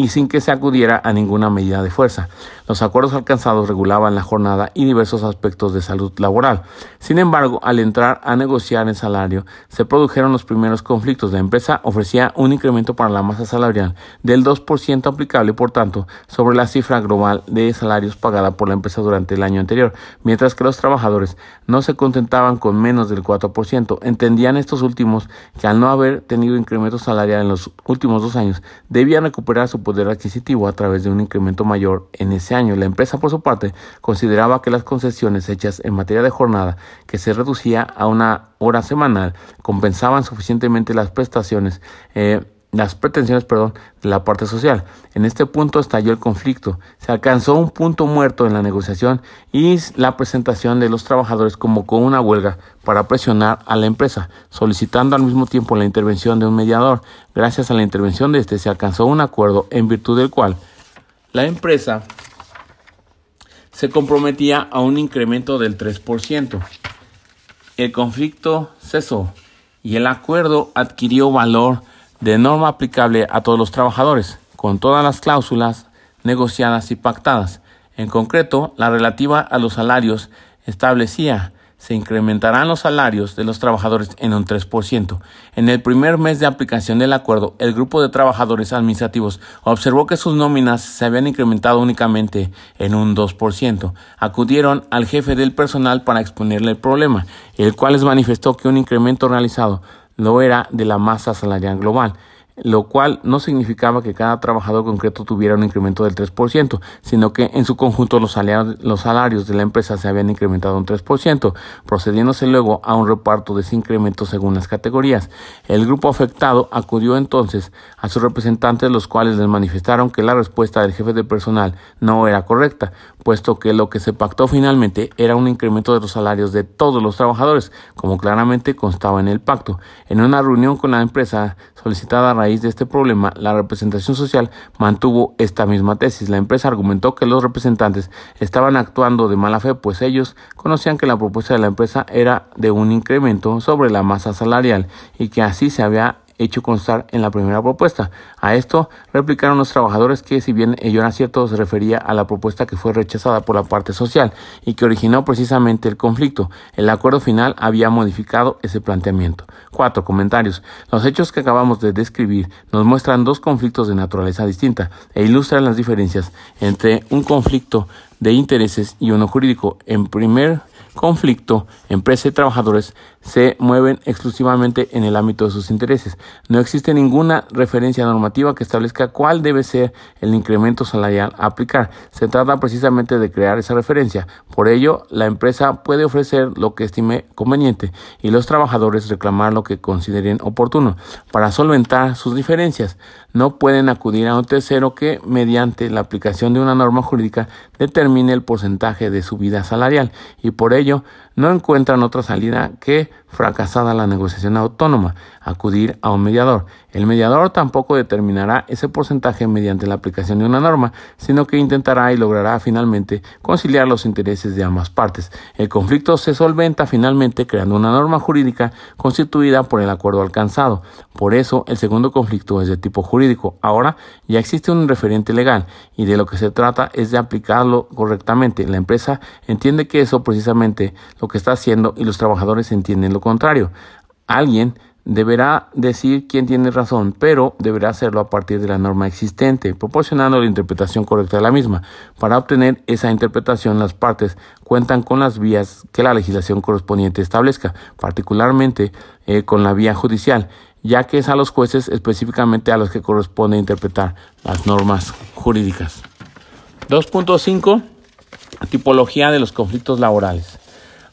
y sin que se acudiera a ninguna medida de fuerza. Los acuerdos alcanzados regulaban la jornada y diversos aspectos de salud laboral. Sin embargo, al entrar a negociar el salario, se produjeron los primeros conflictos. La empresa ofrecía un incremento para la masa salarial del 2% aplicable, por tanto, sobre la cifra global de salarios pagada por la empresa durante el año anterior, mientras que los trabajadores no se contentaban con menos del 4%. Entendían estos últimos que al no haber tenido incremento salarial en los últimos dos años, debían recuperar su poder adquisitivo a través de un incremento mayor en ese año la empresa, por su parte, consideraba que las concesiones hechas en materia de jornada, que se reducía a una hora semanal, compensaban suficientemente las prestaciones. Eh, las pretensiones, perdón, de la parte social. En este punto estalló el conflicto. Se alcanzó un punto muerto en la negociación y la presentación de los trabajadores convocó una huelga para presionar a la empresa, solicitando al mismo tiempo la intervención de un mediador. Gracias a la intervención de este se alcanzó un acuerdo en virtud del cual la empresa se comprometía a un incremento del 3%. El conflicto cesó y el acuerdo adquirió valor de norma aplicable a todos los trabajadores, con todas las cláusulas negociadas y pactadas. En concreto, la relativa a los salarios establecía se incrementarán los salarios de los trabajadores en un 3%. En el primer mes de aplicación del acuerdo, el grupo de trabajadores administrativos observó que sus nóminas se habían incrementado únicamente en un 2%. Acudieron al jefe del personal para exponerle el problema, el cual les manifestó que un incremento realizado lo era de la masa salarial global lo cual no significaba que cada trabajador concreto tuviera un incremento del 3%, sino que en su conjunto los salarios, de la empresa se habían incrementado un 3%, procediéndose luego a un reparto de ese incremento según las categorías. El grupo afectado acudió entonces a sus representantes, los cuales les manifestaron que la respuesta del jefe de personal no era correcta, puesto que lo que se pactó finalmente era un incremento de los salarios de todos los trabajadores, como claramente constaba en el pacto. En una reunión con la empresa solicitada a raíz de este problema, la representación social mantuvo esta misma tesis. La empresa argumentó que los representantes estaban actuando de mala fe, pues ellos conocían que la propuesta de la empresa era de un incremento sobre la masa salarial y que así se había hecho constar en la primera propuesta. A esto replicaron los trabajadores que si bien ello era cierto se refería a la propuesta que fue rechazada por la parte social y que originó precisamente el conflicto. El acuerdo final había modificado ese planteamiento. Cuatro comentarios. Los hechos que acabamos de describir nos muestran dos conflictos de naturaleza distinta e ilustran las diferencias entre un conflicto de intereses y uno jurídico. En primer conflicto, empresa y trabajadores se mueven exclusivamente en el ámbito de sus intereses. No existe ninguna referencia normativa que establezca cuál debe ser el incremento salarial a aplicar. Se trata precisamente de crear esa referencia. Por ello, la empresa puede ofrecer lo que estime conveniente y los trabajadores reclamar lo que consideren oportuno. Para solventar sus diferencias, no pueden acudir a un tercero que, mediante la aplicación de una norma jurídica, determine el porcentaje de subida salarial y por ello no encuentran otra salida que, fracasada la negociación autónoma, acudir a un mediador. El mediador tampoco determinará ese porcentaje mediante la aplicación de una norma, sino que intentará y logrará finalmente conciliar los intereses de ambas partes. El conflicto se solventa finalmente creando una norma jurídica constituida por el acuerdo alcanzado. Por eso, el segundo conflicto es de tipo jurídico. Ahora ya existe un referente legal y de lo que se trata es de aplicarlo correctamente. La empresa entiende que eso precisamente lo que está haciendo y los trabajadores entienden lo contrario. Alguien deberá decir quién tiene razón, pero deberá hacerlo a partir de la norma existente, proporcionando la interpretación correcta de la misma. Para obtener esa interpretación, las partes cuentan con las vías que la legislación correspondiente establezca, particularmente eh, con la vía judicial, ya que es a los jueces específicamente a los que corresponde interpretar las normas jurídicas. 2.5 Tipología de los conflictos laborales.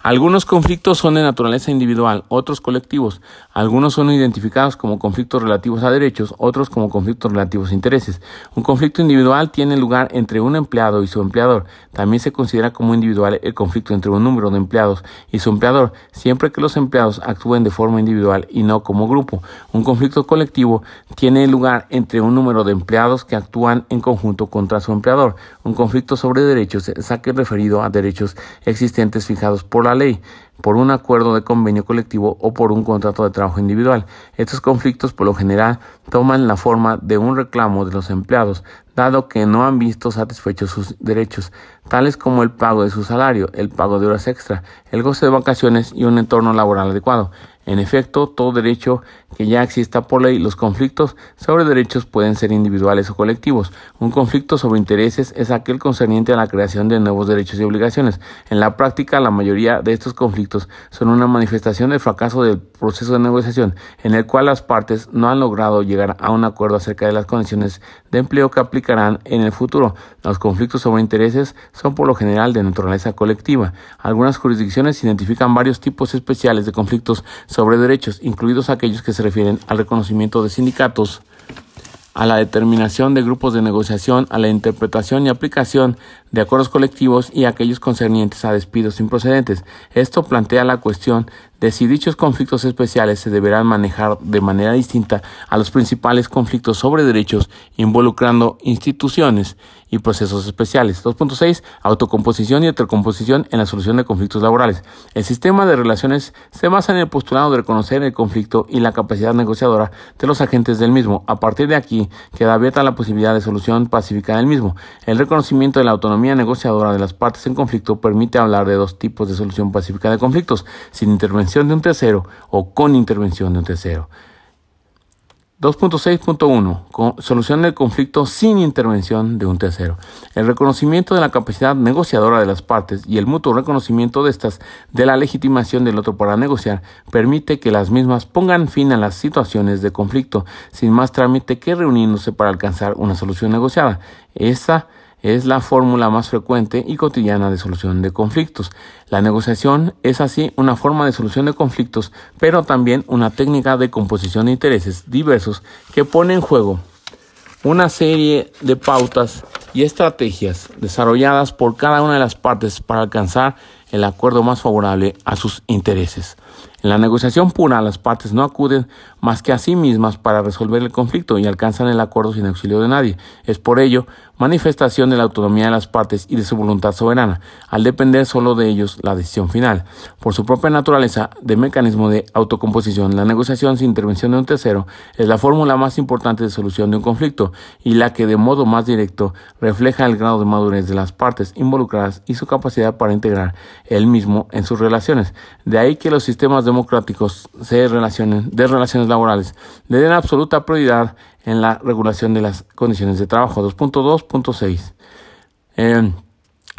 Algunos conflictos son de naturaleza individual, otros colectivos. Algunos son identificados como conflictos relativos a derechos, otros como conflictos relativos a intereses. Un conflicto individual tiene lugar entre un empleado y su empleador. También se considera como individual el conflicto entre un número de empleados y su empleador, siempre que los empleados actúen de forma individual y no como grupo. Un conflicto colectivo tiene lugar entre un número de empleados que actúan en conjunto contra su empleador. Un conflicto sobre derechos es aquel referido a derechos existentes fijados por la ley por un acuerdo de convenio colectivo o por un contrato de trabajo individual. Estos conflictos por lo general toman la forma de un reclamo de los empleados, dado que no han visto satisfechos sus derechos, tales como el pago de su salario, el pago de horas extra, el goce de vacaciones y un entorno laboral adecuado. En efecto, todo derecho que ya exista por ley, los conflictos sobre derechos pueden ser individuales o colectivos. Un conflicto sobre intereses es aquel concerniente a la creación de nuevos derechos y obligaciones. En la práctica, la mayoría de estos conflictos son una manifestación del fracaso del proceso de negociación, en el cual las partes no han logrado llegar a un acuerdo acerca de las condiciones de empleo que aplicarán en el futuro. Los conflictos sobre intereses son por lo general de naturaleza colectiva. Algunas jurisdicciones identifican varios tipos especiales de conflictos sobre derechos, incluidos aquellos que se refieren al reconocimiento de sindicatos, a la determinación de grupos de negociación, a la interpretación y aplicación de acuerdos colectivos y aquellos concernientes a despidos improcedentes. Esto plantea la cuestión de si dichos conflictos especiales se deberán manejar de manera distinta a los principales conflictos sobre derechos involucrando instituciones y procesos especiales. 2.6. Autocomposición y heterocomposición en la solución de conflictos laborales. El sistema de relaciones se basa en el postulado de reconocer el conflicto y la capacidad negociadora de los agentes del mismo. A partir de aquí queda abierta la posibilidad de solución pacífica del mismo. El reconocimiento de la autonomía negociadora de las partes en conflicto permite hablar de dos tipos de solución pacífica de conflictos, sin intervención de un tercero o con intervención de un tercero. 2.6.1. Solución del conflicto sin intervención de un tercero. El reconocimiento de la capacidad negociadora de las partes y el mutuo reconocimiento de estas de la legitimación del otro para negociar permite que las mismas pongan fin a las situaciones de conflicto sin más trámite que reuniéndose para alcanzar una solución negociada. Esta es la fórmula más frecuente y cotidiana de solución de conflictos. La negociación es así una forma de solución de conflictos, pero también una técnica de composición de intereses diversos que pone en juego una serie de pautas y estrategias desarrolladas por cada una de las partes para alcanzar el acuerdo más favorable a sus intereses. En la negociación pura, las partes no acuden más que a sí mismas para resolver el conflicto y alcanzan el acuerdo sin auxilio de nadie. Es por ello manifestación de la autonomía de las partes y de su voluntad soberana, al depender solo de ellos la decisión final. Por su propia naturaleza de mecanismo de autocomposición, la negociación sin intervención de un tercero es la fórmula más importante de solución de un conflicto y la que de modo más directo refleja el grado de madurez de las partes involucradas y su capacidad para integrar el mismo en sus relaciones. De ahí que los sistemas democráticos se relacionen, de relaciones laborales le den absoluta prioridad en la regulación de las condiciones de trabajo. 2.2.6. Eh,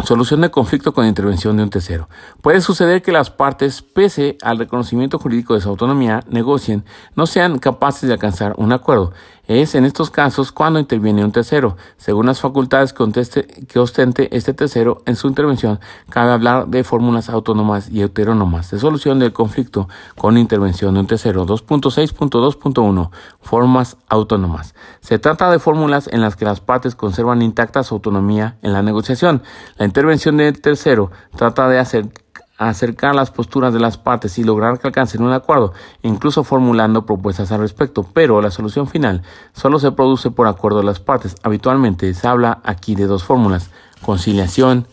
Solución de conflicto con intervención de un tercero. Puede suceder que las partes, pese al reconocimiento jurídico de su autonomía, negocien, no sean capaces de alcanzar un acuerdo. Es en estos casos cuando interviene un tercero. Según las facultades que, ostente este tercero en su intervención, cabe hablar de fórmulas autónomas y heterónomas de solución del conflicto con intervención de un tercero. 2.6.2.1 Formas autónomas. Se trata de fórmulas en las que las partes conservan intacta su autonomía en la negociación. La intervención del tercero trata de hacer acercar las posturas de las partes y lograr que alcancen un acuerdo, incluso formulando propuestas al respecto, pero la solución final solo se produce por acuerdo de las partes. Habitualmente se habla aquí de dos fórmulas, conciliación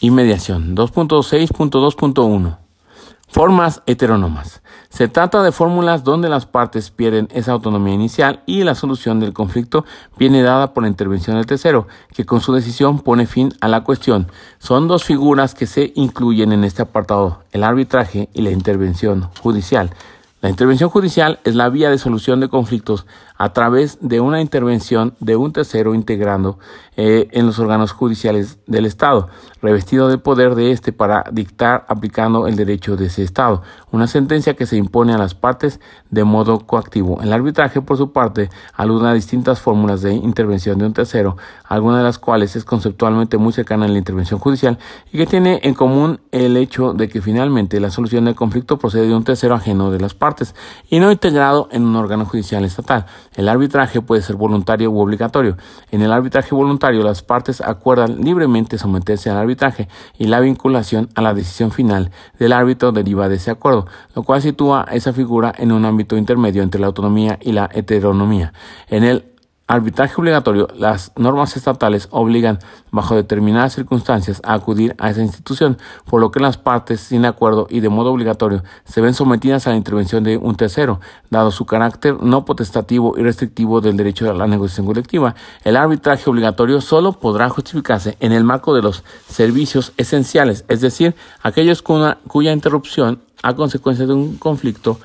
y mediación. 2.6.2.1 Formas heterónomas. Se trata de fórmulas donde las partes pierden esa autonomía inicial y la solución del conflicto viene dada por la intervención del tercero, que con su decisión pone fin a la cuestión. Son dos figuras que se incluyen en este apartado, el arbitraje y la intervención judicial. La intervención judicial es la vía de solución de conflictos a través de una intervención de un tercero integrando eh, en los órganos judiciales del Estado, revestido del poder de éste para dictar aplicando el derecho de ese Estado, una sentencia que se impone a las partes de modo coactivo. El arbitraje, por su parte, alude a distintas fórmulas de intervención de un tercero, alguna de las cuales es conceptualmente muy cercana a la intervención judicial y que tiene en común el hecho de que finalmente la solución del conflicto procede de un tercero ajeno de las partes y no integrado en un órgano judicial estatal. El arbitraje puede ser voluntario u obligatorio. En el arbitraje voluntario, las partes acuerdan libremente someterse al arbitraje y la vinculación a la decisión final del árbitro deriva de ese acuerdo, lo cual sitúa esa figura en un ámbito intermedio entre la autonomía y la heteronomía. En el arbitraje obligatorio, las normas estatales obligan, bajo determinadas circunstancias, a acudir a esa institución, por lo que las partes, sin acuerdo y de modo obligatorio, se ven sometidas a la intervención de un tercero, dado su carácter no potestativo y restrictivo del derecho a la negociación colectiva. El arbitraje obligatorio solo podrá justificarse en el marco de los servicios esenciales, es decir, aquellos cuya interrupción a consecuencia de un conflicto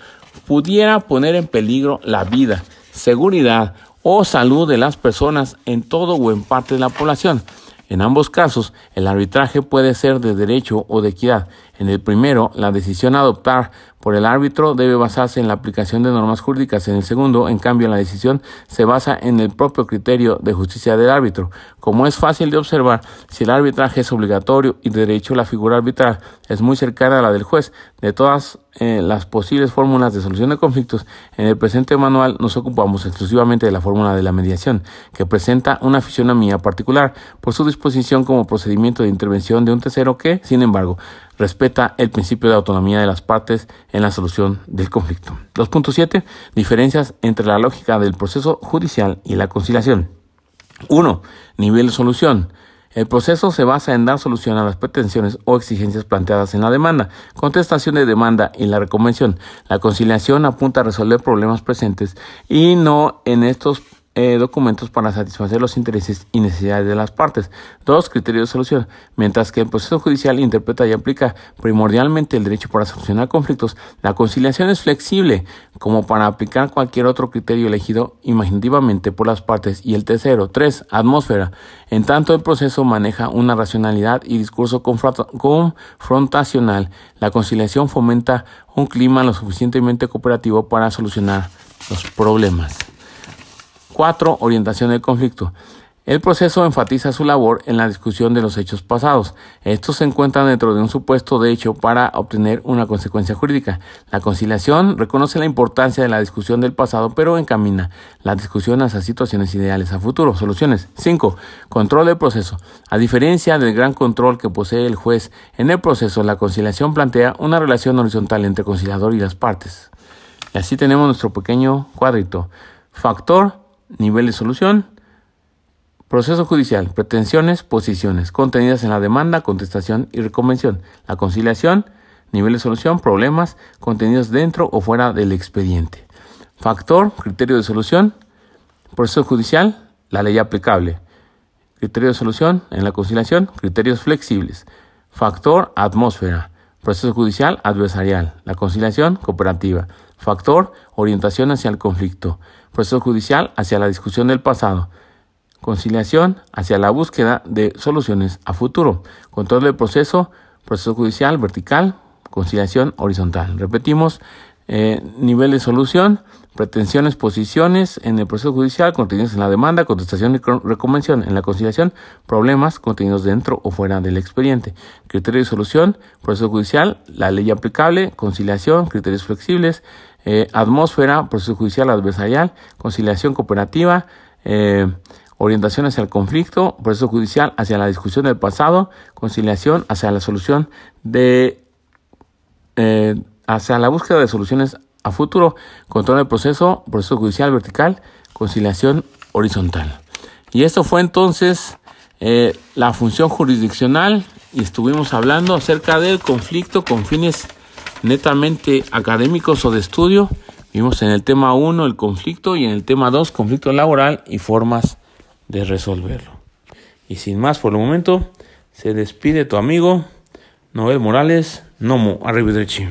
pudiera poner en peligro la vida, seguridad o salud de las personas en todo o en parte de la población. En ambos casos, el arbitraje puede ser de derecho o de equidad. En el primero, la decisión a adoptar por el árbitro debe basarse en la aplicación de normas jurídicas. En el segundo, en cambio, la decisión se basa en el propio criterio de justicia del árbitro. Como es fácil de observar, si el arbitraje es obligatorio y de derecho la figura arbitral es muy cercana a la del juez, de todas eh, las posibles fórmulas de solución de conflictos, en el presente manual nos ocupamos exclusivamente de la fórmula de la mediación, que presenta una fisionomía particular por su disposición como procedimiento de intervención de un tercero que, sin embargo, respeta el principio de autonomía de las partes en la solución del conflicto. 2.7. Diferencias entre la lógica del proceso judicial y la conciliación. 1. Nivel de solución. El proceso se basa en dar solución a las pretensiones o exigencias planteadas en la demanda, contestación de demanda y la reconvención. La conciliación apunta a resolver problemas presentes y no en estos eh, documentos para satisfacer los intereses y necesidades de las partes. Dos, criterios de solución. Mientras que el proceso judicial interpreta y aplica primordialmente el derecho para solucionar conflictos, la conciliación es flexible como para aplicar cualquier otro criterio elegido imaginativamente por las partes. Y el tercero, tres, atmósfera. En tanto el proceso maneja una racionalidad y discurso confrontacional, la conciliación fomenta un clima lo suficientemente cooperativo para solucionar los problemas. 4. Orientación del conflicto. El proceso enfatiza su labor en la discusión de los hechos pasados. Estos se encuentran dentro de un supuesto de hecho para obtener una consecuencia jurídica. La conciliación reconoce la importancia de la discusión del pasado, pero encamina la discusión hacia situaciones ideales a futuro. Soluciones. 5. Control del proceso. A diferencia del gran control que posee el juez en el proceso, la conciliación plantea una relación horizontal entre conciliador y las partes. Y así tenemos nuestro pequeño cuadrito. Factor nivel de solución, proceso judicial, pretensiones, posiciones, contenidas en la demanda, contestación y reconvención, la conciliación, nivel de solución, problemas, contenidos dentro o fuera del expediente. Factor, criterio de solución, proceso judicial, la ley aplicable. Criterio de solución en la conciliación, criterios flexibles. Factor, atmósfera. Proceso judicial, adversarial. La conciliación, cooperativa. Factor, orientación hacia el conflicto proceso judicial hacia la discusión del pasado. conciliación hacia la búsqueda de soluciones a futuro, control del proceso, proceso judicial vertical, conciliación horizontal. Repetimos, eh, nivel de solución, pretensiones, posiciones en el proceso judicial, contenidos en la demanda, contestación y reconvención en la conciliación, problemas contenidos dentro o fuera del expediente, criterio de solución, proceso judicial, la ley aplicable, conciliación, criterios flexibles, eh, atmósfera, proceso judicial adversarial, conciliación cooperativa, eh, orientación hacia el conflicto, proceso judicial hacia la discusión del pasado, conciliación hacia la solución de eh, hacia la búsqueda de soluciones a futuro, control del proceso, proceso judicial vertical, conciliación horizontal. Y esto fue entonces eh, la función jurisdiccional y estuvimos hablando acerca del conflicto con fines netamente académicos o de estudio. Vimos en el tema 1 el conflicto y en el tema 2 conflicto laboral y formas de resolverlo. Y sin más por el momento, se despide tu amigo Noel Morales, Nomo Arrivederci.